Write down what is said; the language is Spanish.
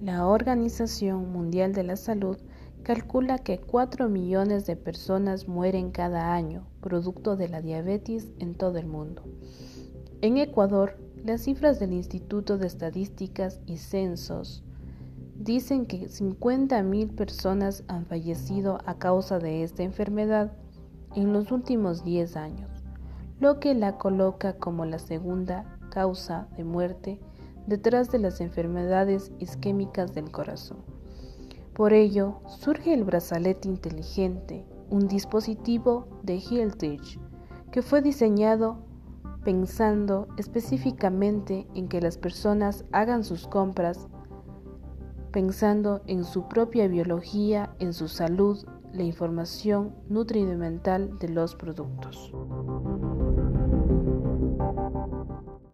La Organización Mundial de la Salud calcula que 4 millones de personas mueren cada año producto de la diabetes en todo el mundo. En Ecuador, las cifras del Instituto de Estadísticas y Censos dicen que 50.000 personas han fallecido a causa de esta enfermedad en los últimos 10 años, lo que la coloca como la segunda causa de muerte detrás de las enfermedades isquémicas del corazón. Por ello, surge el brazalete inteligente, un dispositivo de Hiltich que fue diseñado pensando específicamente en que las personas hagan sus compras pensando en su propia biología, en su salud, la información nutrimental de los productos.